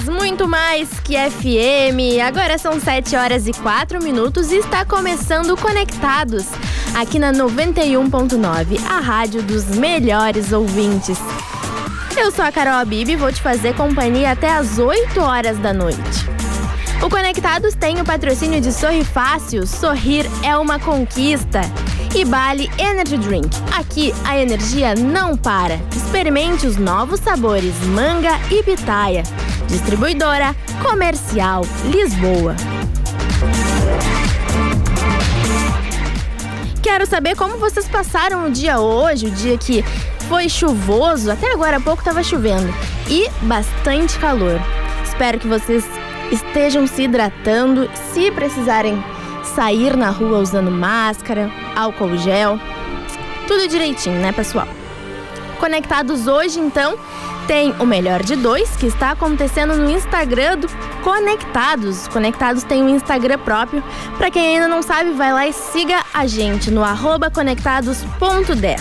Muito mais que FM. Agora são 7 horas e 4 minutos e está começando Conectados, aqui na 91.9, a rádio dos melhores ouvintes. Eu sou a Carol Abib e vou te fazer companhia até as 8 horas da noite. O Conectados tem o patrocínio de Sorri Fácil, sorrir é uma conquista. E Bali Energy Drink. Aqui a energia não para. Experimente os novos sabores manga e pitaia. Distribuidora Comercial Lisboa. Quero saber como vocês passaram o dia hoje, o dia que foi chuvoso, até agora há pouco estava chovendo, e bastante calor. Espero que vocês estejam se hidratando, se precisarem sair na rua usando máscara, álcool gel, tudo direitinho, né, pessoal? Conectados hoje, então, tem o melhor de dois que está acontecendo no Instagram do Conectados. Conectados tem um Instagram próprio. Para quem ainda não sabe, vai lá e siga a gente no conectados.10.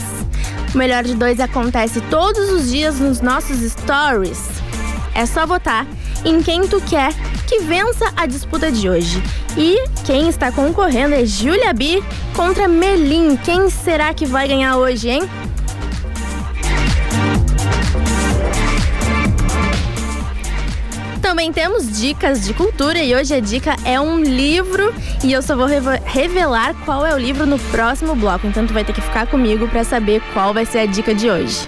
O melhor de dois acontece todos os dias nos nossos stories. É só votar em quem tu quer que vença a disputa de hoje. E quem está concorrendo é Julia B contra Melim. Quem será que vai ganhar hoje, hein? Também temos dicas de cultura e hoje a dica é um livro e eu só vou revelar qual é o livro no próximo bloco. Então tu vai ter que ficar comigo para saber qual vai ser a dica de hoje.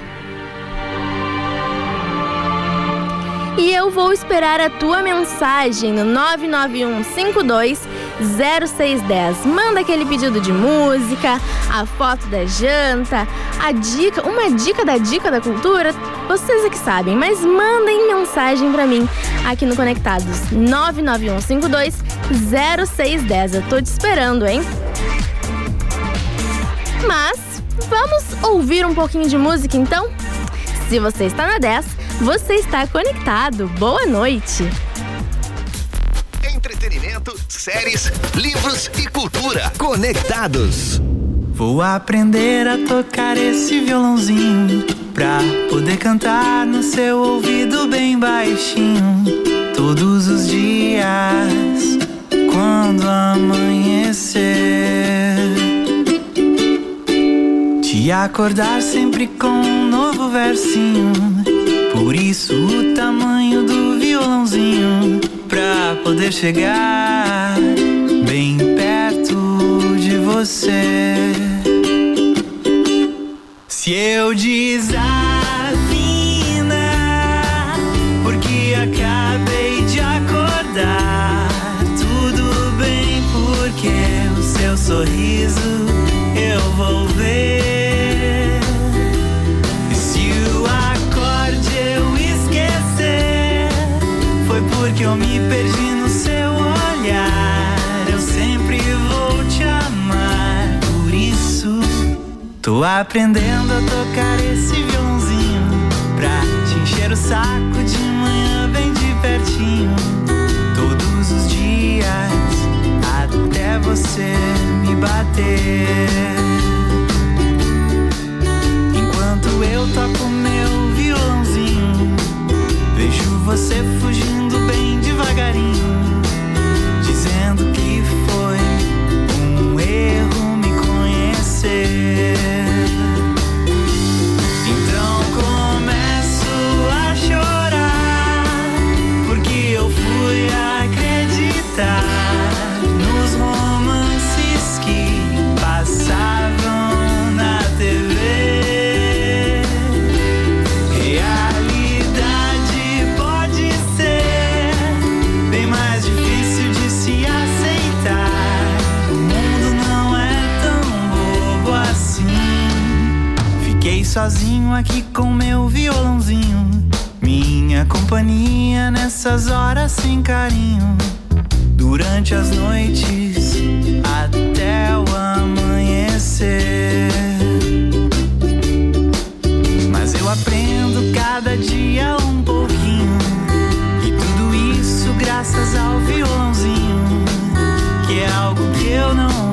E eu vou esperar a tua mensagem no 99152 0610. Manda aquele pedido de música, a foto da janta, a dica, uma dica da dica da cultura. Vocês é que sabem, mas mandem mensagem para mim aqui no Conectados 99152 0610. Eu tô te esperando, hein? Mas vamos ouvir um pouquinho de música então? Se você está na 10, você está conectado. Boa noite. Entretenimento, séries, livros e cultura. Conectados. Vou aprender a tocar esse violãozinho pra poder cantar no seu ouvido bem baixinho todos os dias quando amanhecer. Te acordar sempre com um novo versinho. Por isso o tamanho do violãozinho poder chegar bem perto de você. Se eu desafinar, porque acabei de acordar, tudo bem, porque o seu sorriso eu vou ver. Tô aprendendo a tocar esse violãozinho. Pra te encher o saco de manhã, bem de pertinho. Todos os dias, até você me bater. Enquanto eu toco meu violãozinho, vejo você fugindo sozinho aqui com meu violãozinho. Minha companhia nessas horas sem carinho. Durante as noites até o amanhecer. Mas eu aprendo cada dia um pouquinho. E tudo isso graças ao violãozinho, que é algo que eu não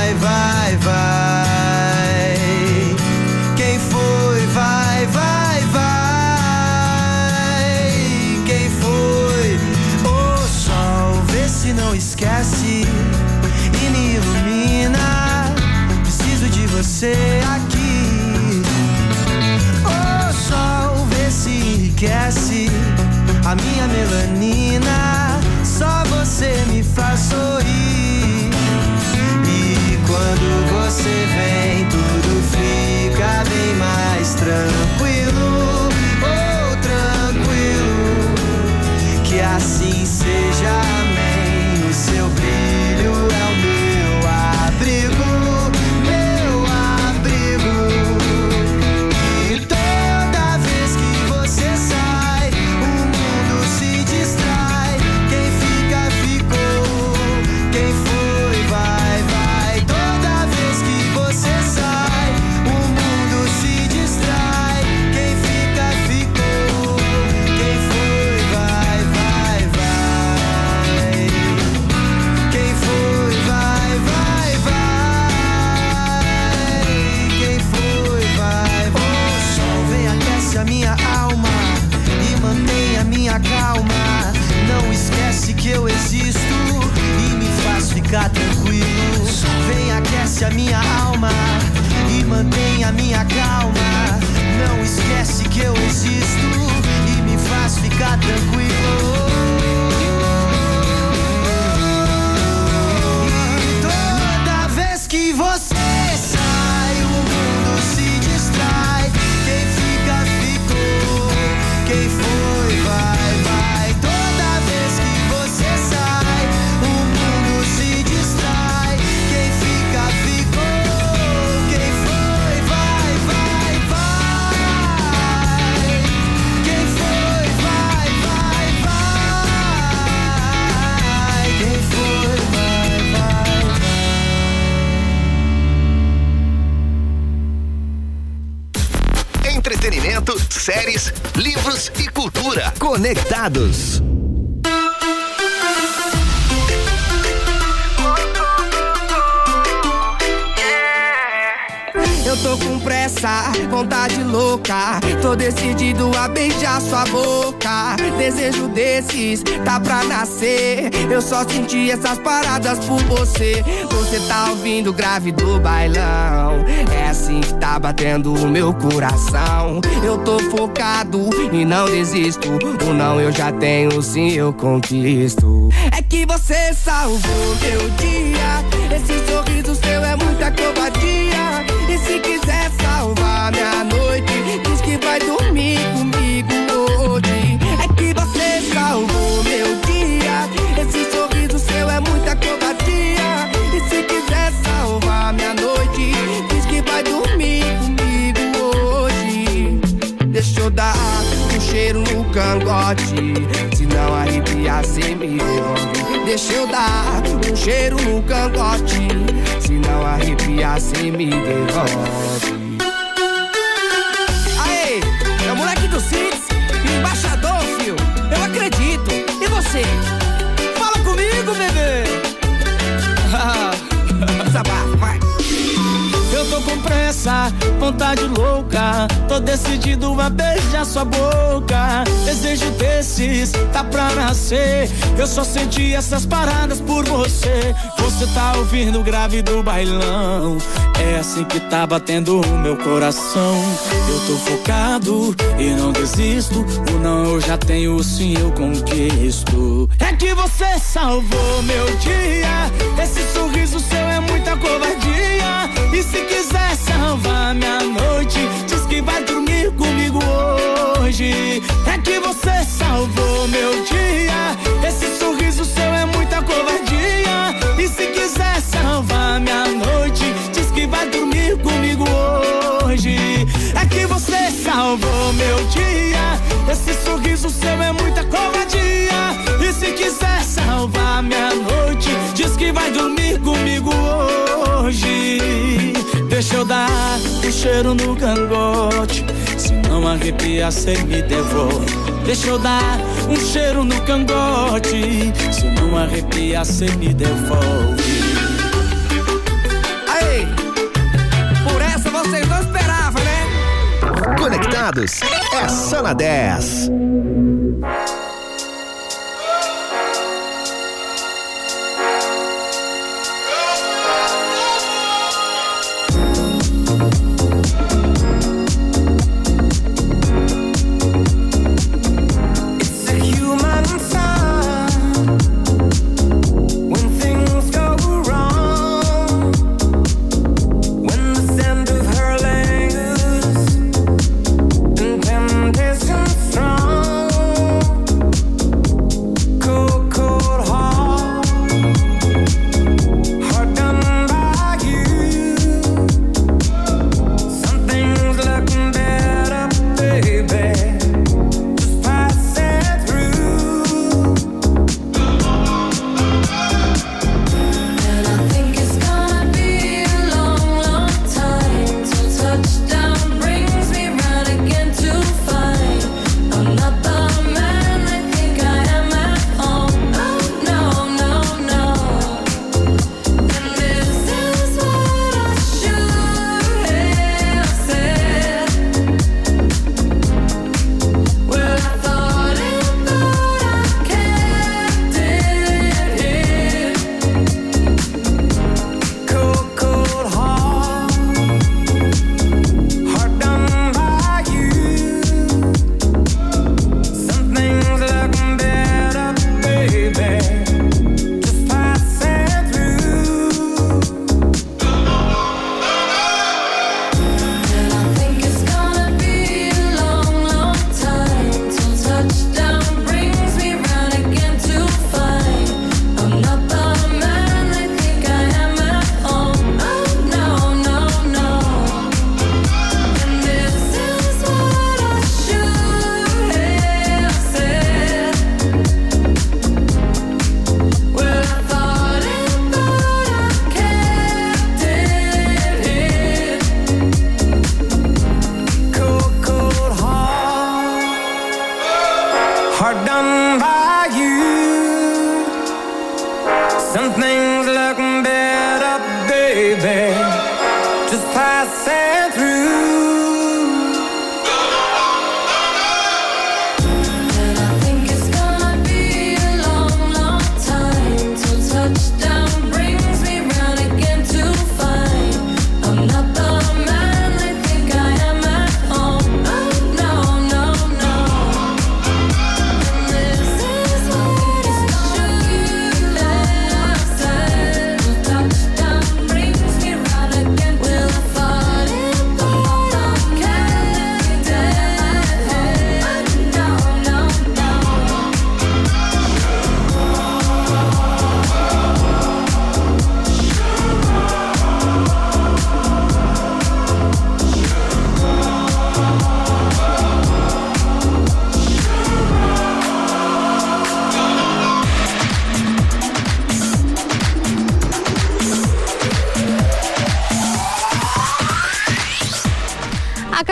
você aqui. O sol vê se enriquece a minha melanina. meses, tá pra nascer. Eu só senti essas paradas por você. Você tá ouvindo grave do bailão. É assim que tá batendo o meu coração. Eu tô focado e não desisto. O não eu já tenho, sim eu conquisto. É que você salvou meu dia. Esse sorriso seu é muita covardia. E se quiser salvar minha deixa eu dar um cheiro no cangote. Se não arrepiar, cê me devolve. Com pressa, vontade louca. Tô decidido a beijar sua boca. Desejo desses, tá pra nascer. Eu só senti essas paradas por você. Você tá ouvindo o grave do bailão. É assim que tá batendo o meu coração. Eu tô focado e não desisto. O não eu já tenho, sim eu conquisto. É que você salvou meu dia. Esse sorriso seu é muita covardia. E se quiser salvar minha noite, diz que vai dormir comigo hoje. É que você salvou meu dia. Esse sorriso seu é muita covardia. E se quiser salvar minha noite, diz que vai dormir comigo hoje. É que você salvou meu dia. Esse sorriso Deixa eu dar um cheiro no cangote. Se não arrepia, cê me devolve. Deixa eu dar um cheiro no cangote. Se não arrepia, cê me devolve. Aí, por essa vocês não esperavam, né? Conectados é só na 10.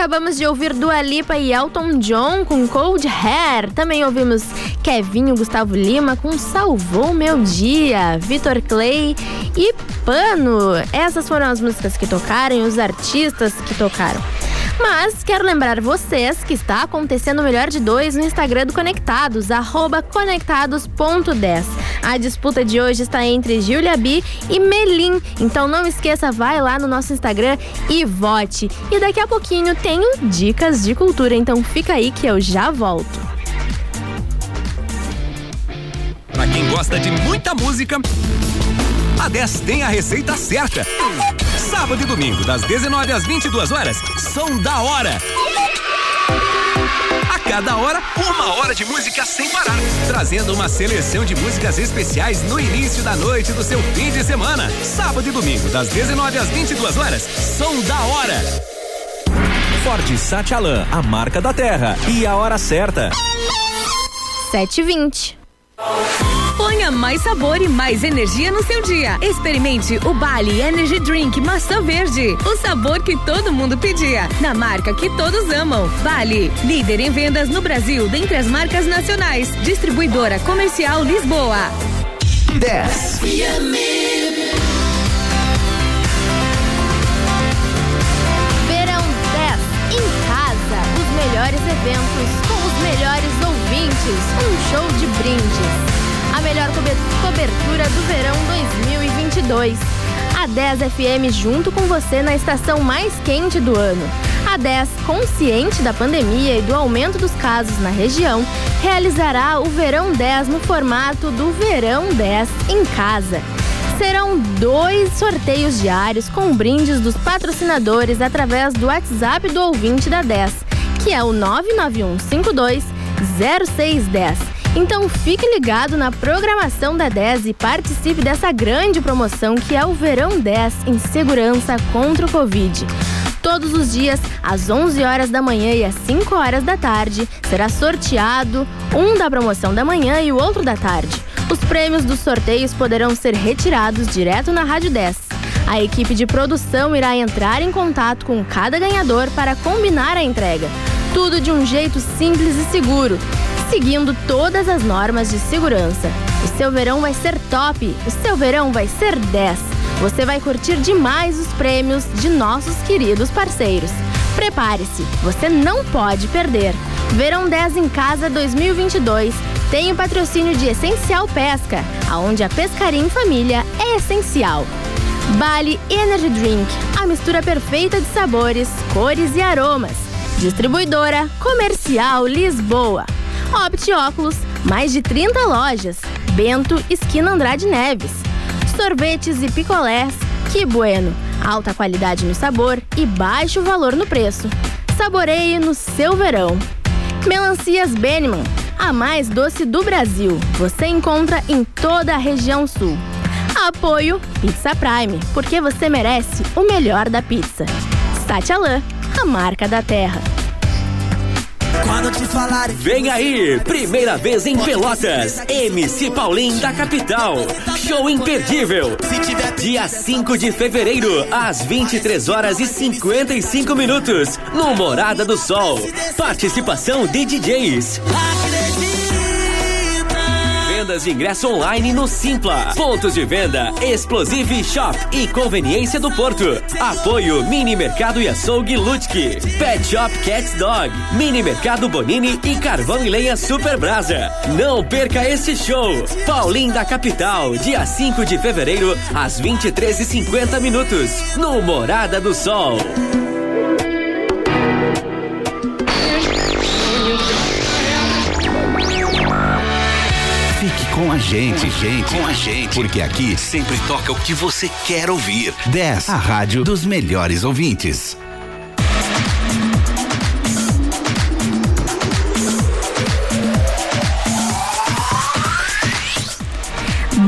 Acabamos de ouvir Dua Lipa e Elton John com Cold Hair. Também ouvimos Kevinho Gustavo Lima com Salvou Meu Dia, Vitor Clay e Pano. Essas foram as músicas que tocaram e os artistas que tocaram. Mas quero lembrar vocês que está acontecendo o melhor de dois no Instagram do Conectados, arroba conectados.10. A disputa de hoje está entre Julia B e Melim. Então não esqueça, vai lá no nosso Instagram e vote. E daqui a pouquinho tenho dicas de cultura, então fica aí que eu já volto. Pra quem gosta de muita música, a 10 tem a receita certa. Sábado e domingo, das 19 às 22 horas, são da hora. Cada hora, uma hora de música sem parar, trazendo uma seleção de músicas especiais no início da noite do seu fim de semana. Sábado e domingo, das 19 às 22 horas, são da hora. Ford Satialan, a marca da terra e a hora certa. 7h20. Ponha mais sabor e mais energia no seu dia. Experimente o Bali Energy Drink Maçã Verde. O sabor que todo mundo pedia. Na marca que todos amam. Bali, líder em vendas no Brasil dentre as marcas nacionais. Distribuidora Comercial Lisboa. 10. Verão 10 em casa. Os melhores eventos melhores ouvintes. Um show de brindes. A melhor cobe- cobertura do verão 2022. A 10 FM junto com você na estação mais quente do ano. A 10, consciente da pandemia e do aumento dos casos na região, realizará o Verão 10 no formato do Verão 10 em casa. Serão dois sorteios diários com brindes dos patrocinadores através do WhatsApp do ouvinte da 10, que é o 99152 0610. Então fique ligado na programação da 10 e participe dessa grande promoção que é o Verão 10 em segurança contra o Covid. Todos os dias, às 11 horas da manhã e às 5 horas da tarde, será sorteado um da promoção da manhã e o outro da tarde. Os prêmios dos sorteios poderão ser retirados direto na Rádio 10. A equipe de produção irá entrar em contato com cada ganhador para combinar a entrega. Tudo de um jeito simples e seguro, seguindo todas as normas de segurança. O seu verão vai ser top, o seu verão vai ser 10. Você vai curtir demais os prêmios de nossos queridos parceiros. Prepare-se, você não pode perder. Verão 10 em Casa 2022 tem o patrocínio de Essencial Pesca, aonde a pescaria em família é essencial. Bali Energy Drink, a mistura perfeita de sabores, cores e aromas. Distribuidora Comercial Lisboa. Opti Óculos, mais de 30 lojas. Bento, esquina Andrade Neves. Sorvetes e picolés, que bueno. Alta qualidade no sabor e baixo valor no preço. Saboreie no seu verão. Melancias Benneman, a mais doce do Brasil. Você encontra em toda a região sul. Apoio Pizza Prime, porque você merece o melhor da pizza. Satialan, a marca da terra. Quando te falarem Vem aí, primeira vez em Pelotas, MC Paulinho da capital. Show imperdível. Dia 5 de fevereiro, às 23 horas e 55 minutos, no Morada do Sol. Participação de DJs. Vendas de ingresso online no Simpla. Pontos de venda Explosive Shop e Conveniência do Porto. Apoio Mini Mercado e Açougue Lutke. Pet Shop Cats Dog. Mini Mercado Bonini e Carvão e Lenha Super Brasa. Não perca esse show. Paulinho da Capital, dia 5 de fevereiro, às 23h50 minutos, no Morada do Sol. Com a gente, gente, com a gente, porque aqui sempre toca o que você quer ouvir. 10, a rádio dos melhores ouvintes.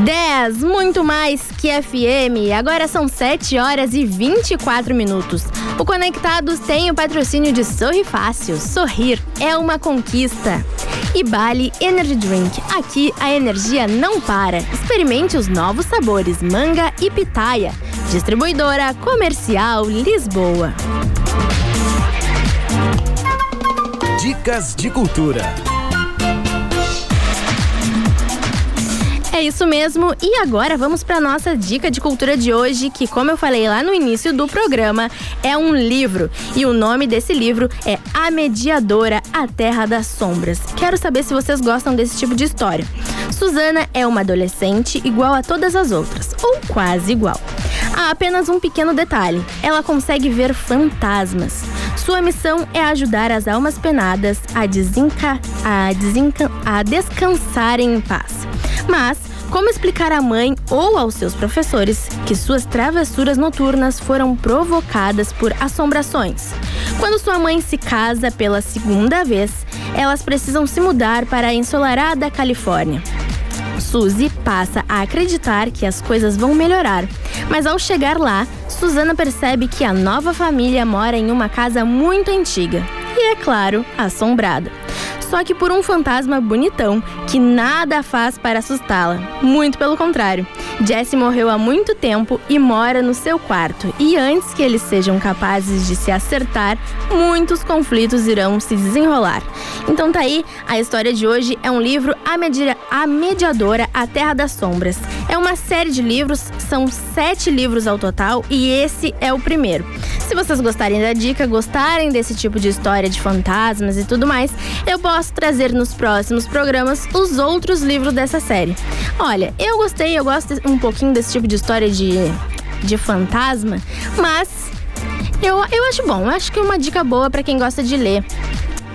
10, muito mais que FM. Agora são 7 horas e 24 minutos. O Conectados tem o patrocínio de Sorri Fácil. Sorrir é uma conquista. E Bali Energy Drink. Aqui a energia não para. Experimente os novos sabores manga e pitaia. Distribuidora Comercial Lisboa. Dicas de cultura. É isso mesmo. E agora vamos para nossa dica de cultura de hoje, que como eu falei lá no início do programa, é um livro. E o nome desse livro é A Mediadora, a Terra das Sombras. Quero saber se vocês gostam desse tipo de história. Suzana é uma adolescente igual a todas as outras, ou quase igual. Há apenas um pequeno detalhe: ela consegue ver fantasmas. Sua missão é ajudar as almas penadas a, desenca... a, desenca... a descansarem em paz. Mas, como explicar à mãe ou aos seus professores que suas travessuras noturnas foram provocadas por assombrações? Quando sua mãe se casa pela segunda vez, elas precisam se mudar para a ensolarada Califórnia. Suzy passa a acreditar que as coisas vão melhorar, mas ao chegar lá, Susana percebe que a nova família mora em uma casa muito antiga e, é claro, assombrada. Só que por um fantasma bonitão que nada faz para assustá-la. Muito pelo contrário. Jesse morreu há muito tempo e mora no seu quarto. E antes que eles sejam capazes de se acertar, muitos conflitos irão se desenrolar. Então tá aí, a história de hoje é um livro A, Media- a Mediadora, A Terra das Sombras. É uma série de livros, são sete livros ao total e esse é o primeiro. Se vocês gostarem da dica, gostarem desse tipo de história de fantasmas e tudo mais, eu posso trazer nos próximos programas os outros livros dessa série. Olha, eu gostei, eu gosto um pouquinho desse tipo de história de, de fantasma, mas eu, eu acho bom, eu acho que é uma dica boa para quem gosta de ler.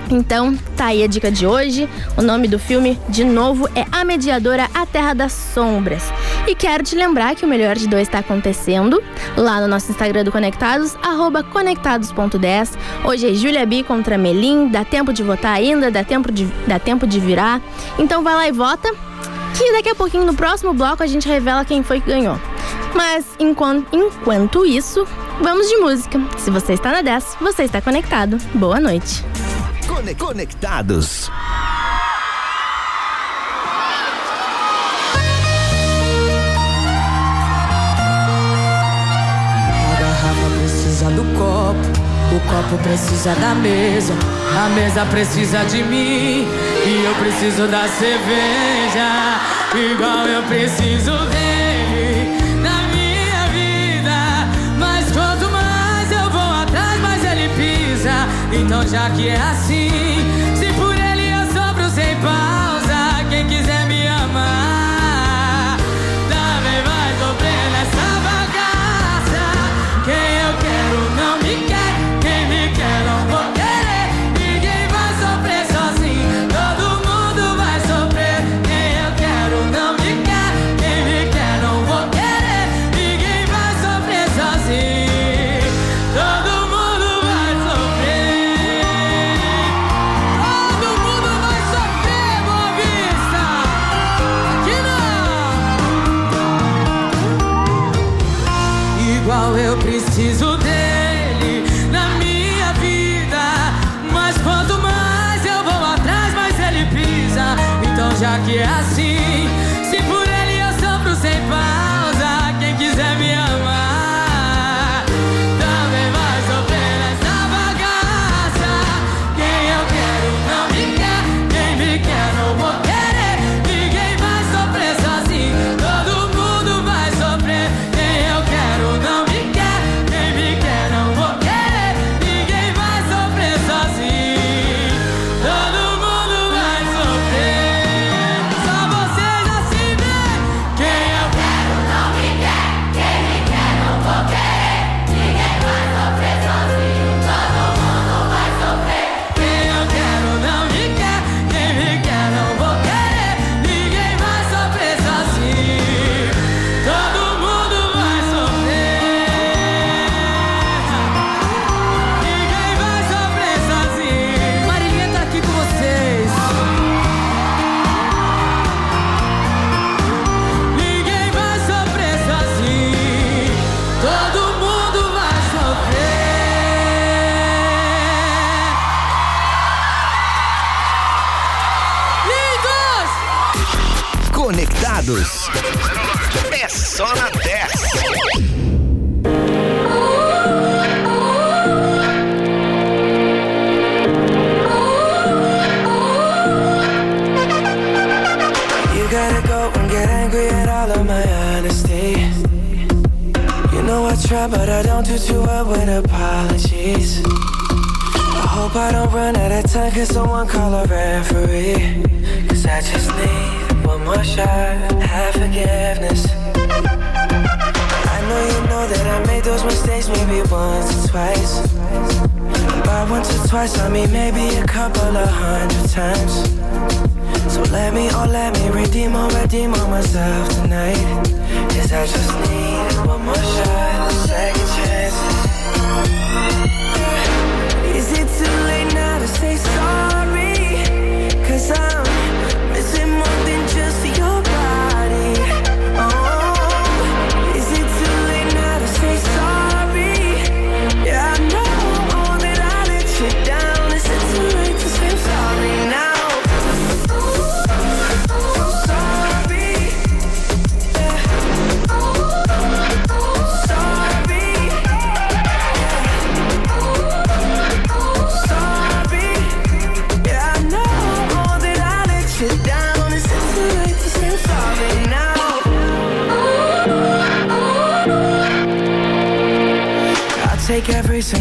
Então, tá aí a dica de hoje. O nome do filme, de novo, é A Mediadora, A Terra das Sombras. E quero te lembrar que o Melhor de Dois está acontecendo lá no nosso Instagram do Conectados, arroba conectados.10. Hoje é Júlia B contra Melim, dá tempo de votar ainda, dá tempo de, dá tempo de virar. Então vai lá e vota, que daqui a pouquinho, no próximo bloco, a gente revela quem foi que ganhou. Mas enquanto, enquanto isso, vamos de música. Se você está na 10, você está conectado. Boa noite. Cone- Conectados. A garrafa precisa do copo, o copo precisa da mesa, a mesa precisa de mim e eu preciso da cerveja, igual eu preciso dele Então já que é assim, twice, I mean maybe a couple of hundred times. So let me, oh let me redeem or redeem on myself tonight. Cause I just need one more shot, second chance. Is it too late now to say sorry? Cause I'm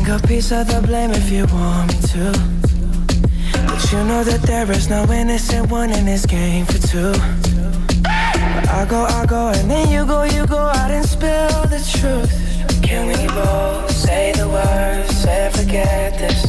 every single piece of the blame if you want me to. But you know that there is no innocent one in this game for two. But I go, I go, and then you go, you go out and spill the truth. Can we both say the words and forget this?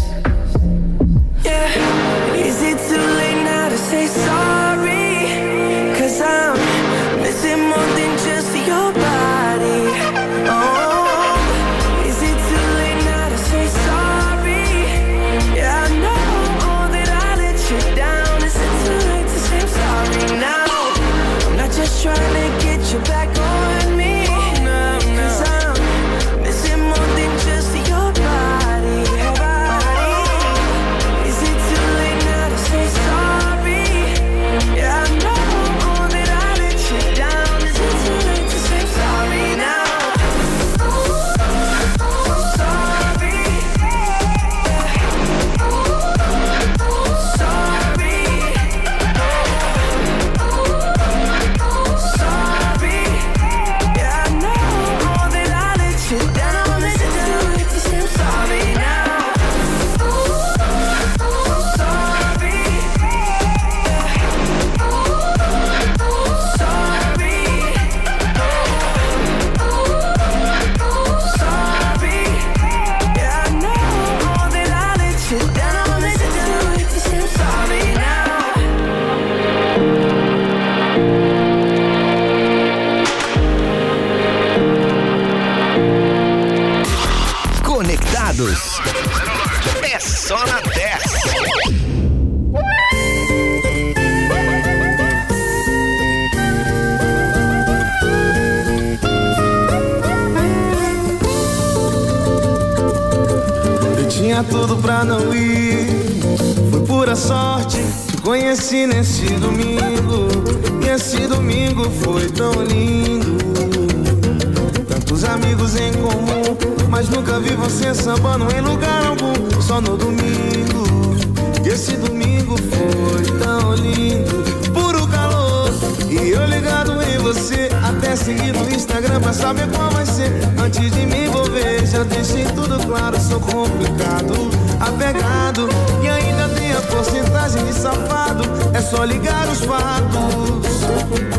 Só ligar os fatos.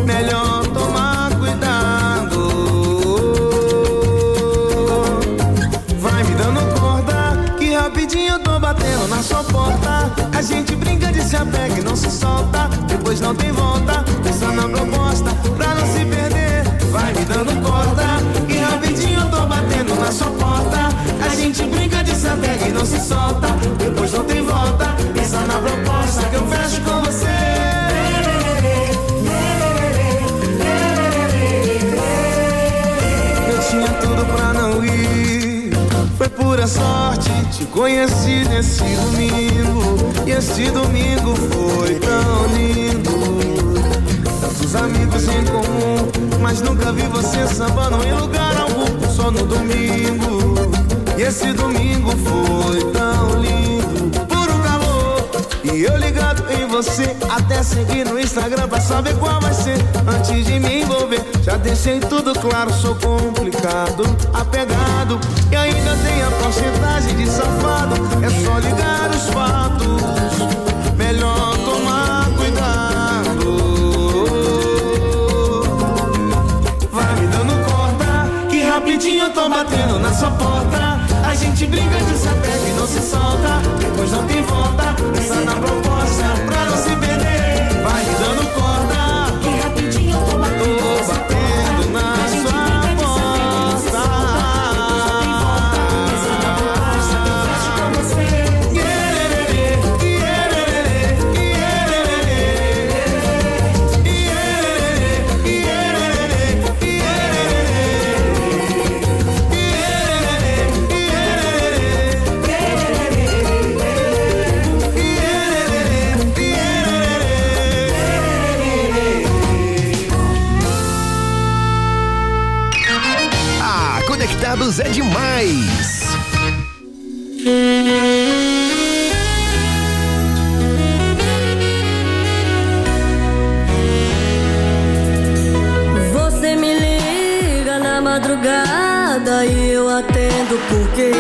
Melhor tomar cuidado. Vai me dando corda, que rapidinho eu tô batendo na sua porta. A gente brinca de se apega e não se solta. Depois não tem volta, pensa na proposta pra não se perder. Vai me dando corda, que rapidinho eu tô batendo na sua porta. A gente brinca de se apega e não se solta. Depois não tem volta, pensa na proposta que eu fecho com você. Sorte, te conheci nesse domingo. E esse domingo foi tão lindo. Tantos amigos em comum, mas nunca vi você sambando em lugar algum. Só no domingo. E esse domingo foi tão lindo. E eu ligado em você, até seguir no Instagram pra saber qual vai ser. Antes de me envolver, já deixei tudo claro, sou complicado, apegado. E ainda tem a porcentagem de safado, é só ligar os fatos. Melhor tomar cuidado. Vai me dando corda, que rapidinho eu tô batendo na sua porta. A gente briga de sapato se solta, depois não tem volta. Pensa na é proposta pra não se 不给。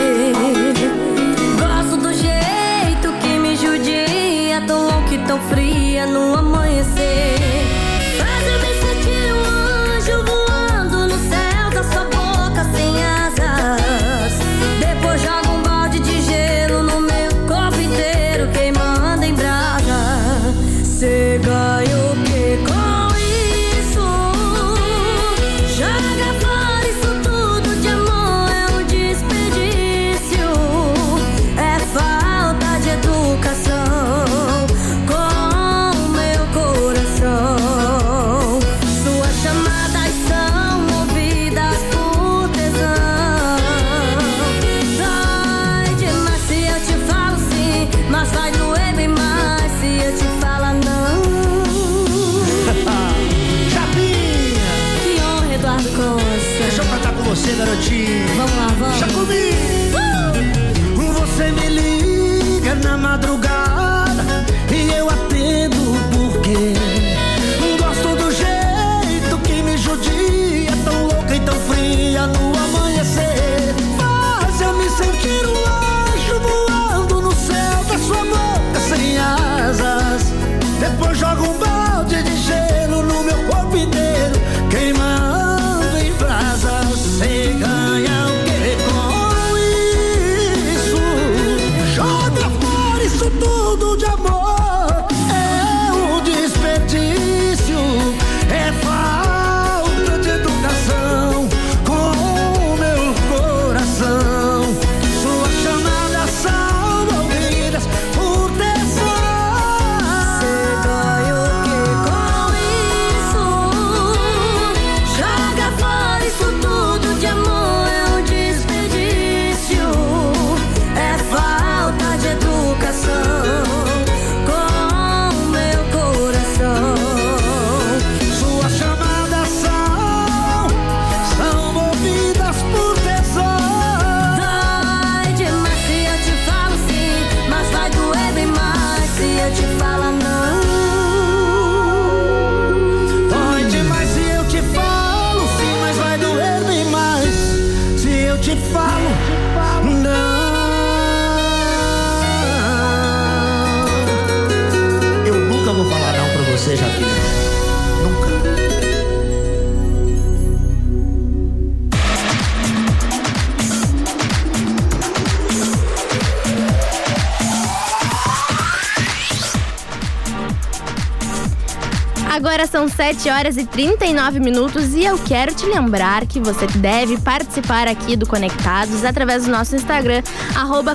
7 horas e 39 minutos e eu quero te lembrar que você deve participar aqui do Conectados através do nosso Instagram,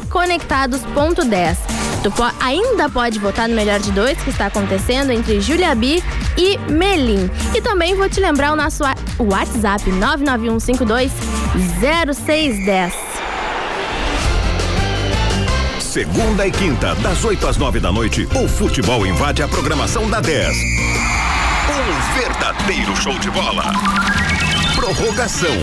conectados.10. Tu po ainda pode votar no Melhor de Dois que está acontecendo entre Julia B e Melim. E também vou te lembrar o nosso WhatsApp 991520610. Segunda e quinta, das 8 às 9 da noite, o futebol invade a programação da 10 verdadeiro show de bola. Prorrogação.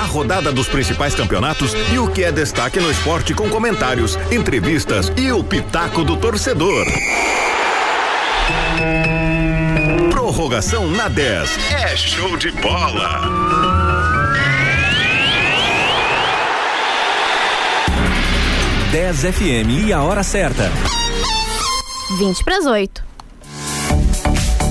A rodada dos principais campeonatos e o que é destaque no esporte com comentários, entrevistas e o pitaco do torcedor. Prorrogação na 10. É show de bola. FM e a hora certa. 20 para as 8.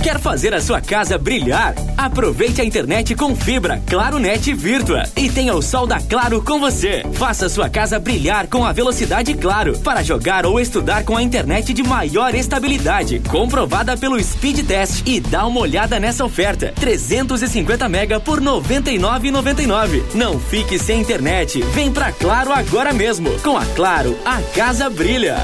Quer fazer a sua casa brilhar? Aproveite a internet com fibra Claro Net Virtua e tenha o sol da Claro com você. Faça sua casa brilhar com a velocidade Claro para jogar ou estudar com a internet de maior estabilidade, comprovada pelo Speed Test e dá uma olhada nessa oferta. 350 mega por 99,99. Não fique sem internet. Vem pra Claro agora mesmo. Com a Claro, a casa brilha.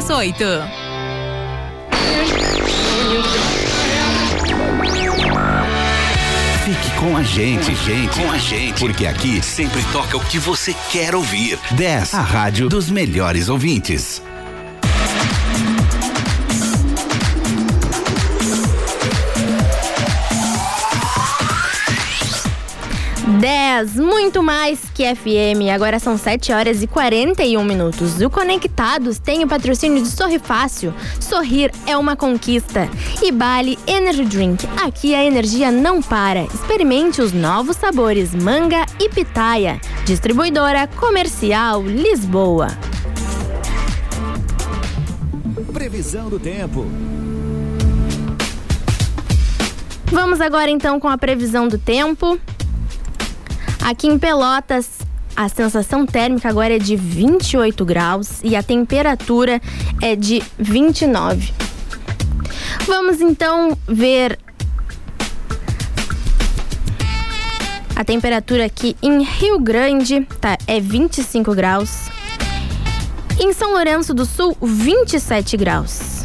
338. Fique com a gente, gente, com a gente, porque aqui sempre toca o que você quer ouvir. 10, a rádio dos melhores ouvintes. 10, muito mais que FM. Agora são 7 horas e 41 minutos. O Conectados tem o patrocínio de Sorri Fácil. Sorrir é uma conquista. E Bali Energy Drink. Aqui a energia não para. Experimente os novos sabores manga e pitaia. Distribuidora Comercial Lisboa. Previsão do tempo. Vamos agora então com a previsão do tempo. Aqui em Pelotas, a sensação térmica agora é de 28 graus e a temperatura é de 29. Vamos então ver a temperatura aqui em Rio Grande, tá? É 25 graus. Em São Lourenço do Sul, 27 graus.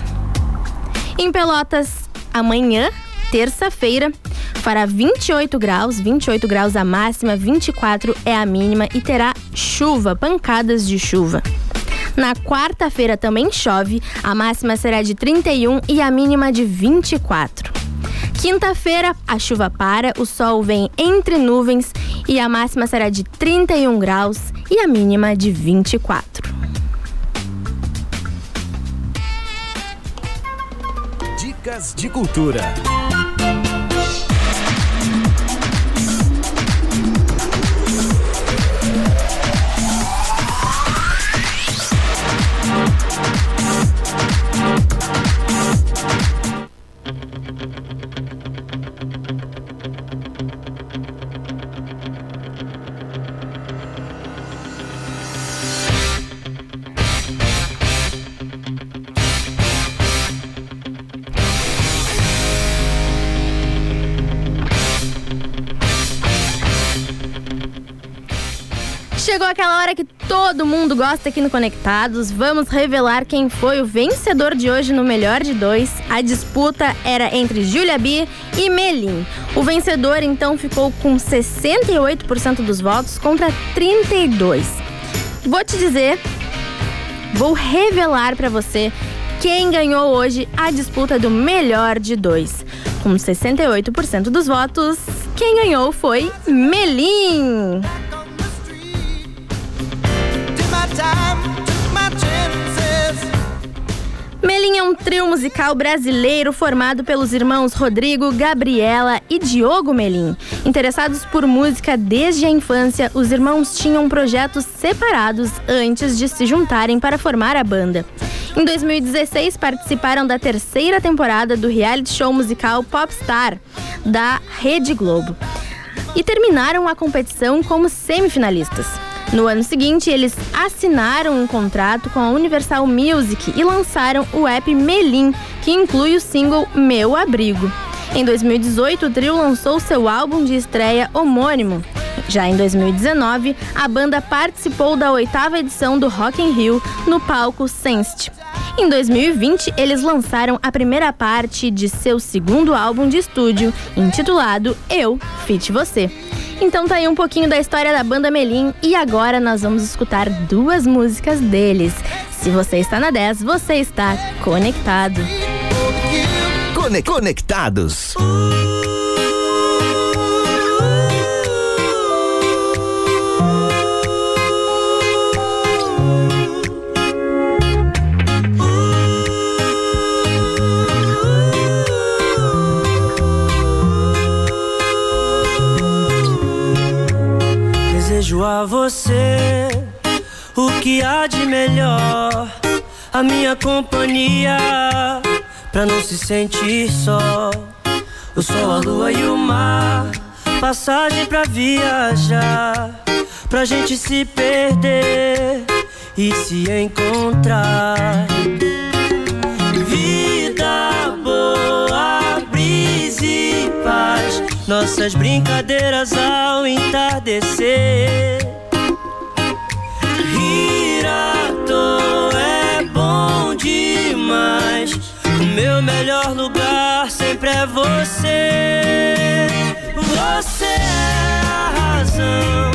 Em Pelotas, amanhã, terça-feira, fará 28 graus, 28 graus a máxima, 24 é a mínima e terá chuva, pancadas de chuva. Na quarta-feira também chove, a máxima será de 31 e a mínima de 24. Quinta-feira, a chuva para, o sol vem entre nuvens e a máxima será de 31 graus e a mínima de 24. Dicas de cultura. Chegou aquela hora que todo mundo gosta aqui no Conectados. Vamos revelar quem foi o vencedor de hoje no Melhor de Dois. A disputa era entre Julia B e Melim. O vencedor então ficou com 68% dos votos contra 32. Vou te dizer, vou revelar pra você quem ganhou hoje a disputa do Melhor de Dois. Com 68% dos votos, quem ganhou foi Melim. Melim é um trio musical brasileiro formado pelos irmãos Rodrigo, Gabriela e Diogo Melim. Interessados por música desde a infância, os irmãos tinham projetos separados antes de se juntarem para formar a banda. Em 2016, participaram da terceira temporada do reality show musical Popstar, da Rede Globo. E terminaram a competição como semifinalistas. No ano seguinte, eles assinaram um contrato com a Universal Music e lançaram o app Melim, que inclui o single Meu Abrigo. Em 2018, o trio lançou seu álbum de estreia homônimo. Já em 2019, a banda participou da oitava edição do Rock in Rio no palco Sensed. Em 2020, eles lançaram a primeira parte de seu segundo álbum de estúdio, intitulado Eu Fit Você. Então tá aí um pouquinho da história da banda Melim e agora nós vamos escutar duas músicas deles. Se você está na 10, você está conectado. Conectados. desejo a você o que há de melhor, a minha companhia, pra não se sentir só. O sol, a lua e o mar, passagem pra viajar, pra gente se perder e se encontrar. nossas brincadeiras ao entardecer. Rir à toa é bom demais. O meu melhor lugar sempre é você. Você é a razão.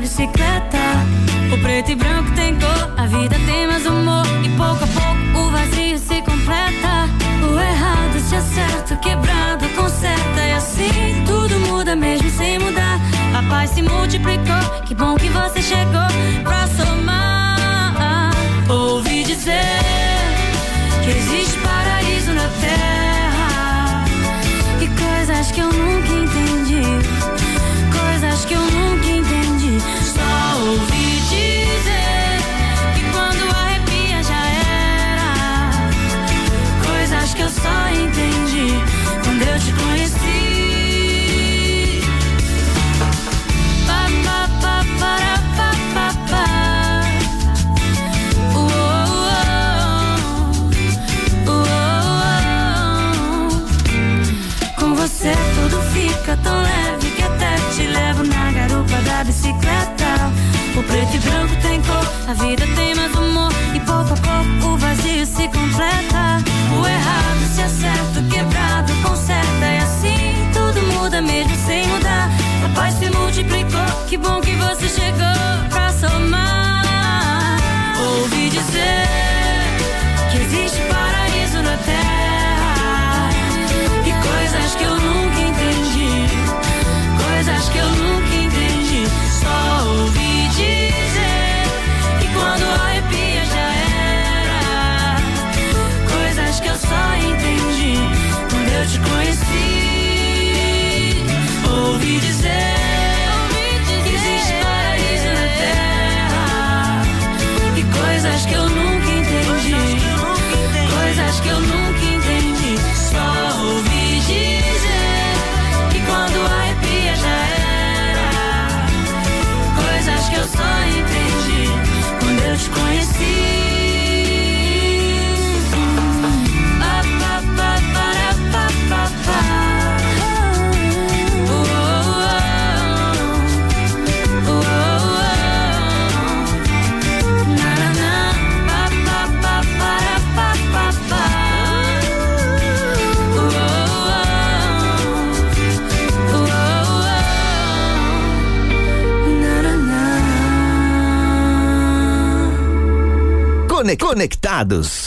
bicicleta. O preto e branco tem cor, a vida tem mais humor. E pouco a pouco o vazio se completa. O errado se acerta, o quebrado conserta. E assim tudo muda mesmo sem mudar. A paz se multiplicou, que bom que você chegou. bicicleta. O preto e branco tem cor, a vida tem mais humor. E pouco a pouco o vazio se completa. O errado se acerta, o quebrado conserta. E assim tudo muda mesmo sem mudar. A paz se multiplicou, que bom que você chegou pra somar. dizer. Dourados.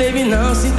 baby, não se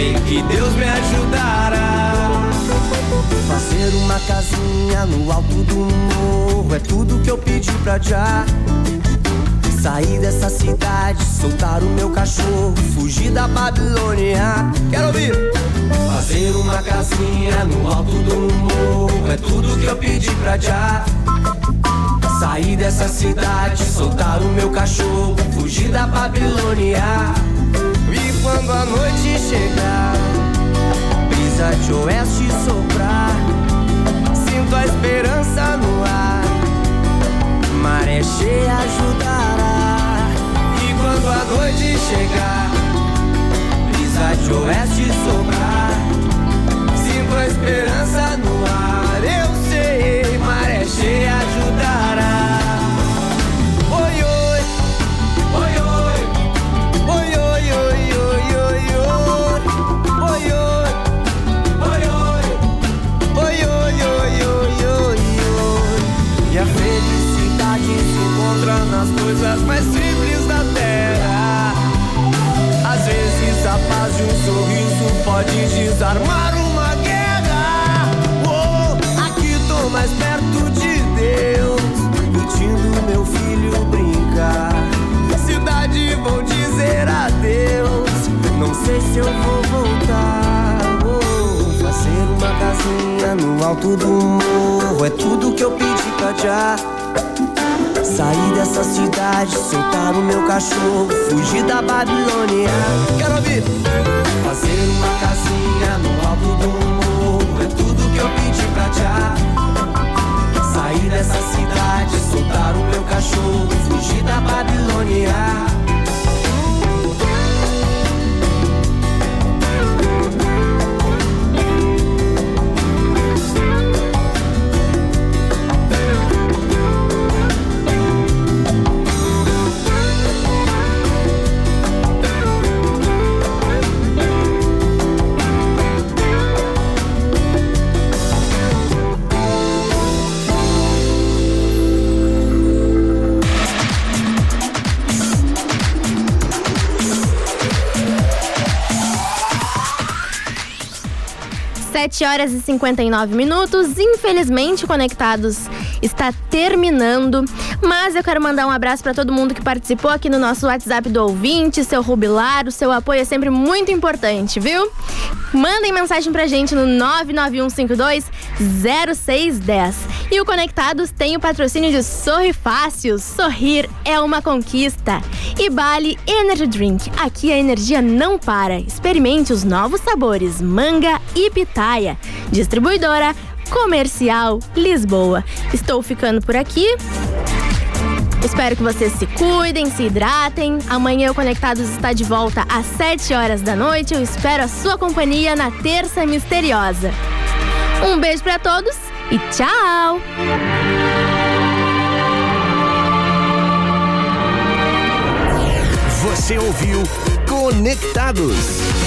Sei que Deus me ajudará. Fazer uma casinha no alto do morro é tudo que eu pedi pra já. Sair dessa cidade, soltar o meu cachorro, fugir da Babilônia. Quero ouvir! Fazer uma casinha no alto do morro é tudo que eu pedi pra já. Sair dessa cidade, soltar o meu cachorro, fugir da Babilônia. Quando a noite chegar, brisa de oeste soprar, sinto a esperança no ar. Maré cheia ajudará. E quando a noite chegar, brisa de oeste soprar, sinto a esperança no ar. Pode desarmar uma guerra. Oh, aqui tô mais perto de Deus, curtindo meu filho brincar. Cidade vou dizer adeus, não sei se eu vou voltar. Oh, fazer uma casinha no alto do morro é tudo que eu pedi pra já. Sair dessa cidade, soltar o meu cachorro, fugir da Babilônia. Quero ouvir! 7 horas e 59 minutos. Infelizmente, Conectados está terminando, mas eu quero mandar um abraço para todo mundo que participou aqui no nosso WhatsApp do ouvinte, seu rubilar, o seu apoio é sempre muito importante, viu? Mandem mensagem pra gente no 99152 0610. E o Conectados tem o patrocínio de Sorri Fácil. Sorrir é uma conquista. E Bali Energy Drink. Aqui a energia não para. Experimente os novos sabores: manga, e pitaia. Distribuidora Comercial Lisboa. Estou ficando por aqui. Espero que vocês se cuidem, se hidratem. Amanhã o Conectados está de volta às 7 horas da noite. Eu espero a sua companhia na Terça Misteriosa. Um beijo para todos e tchau! Você ouviu Conectados.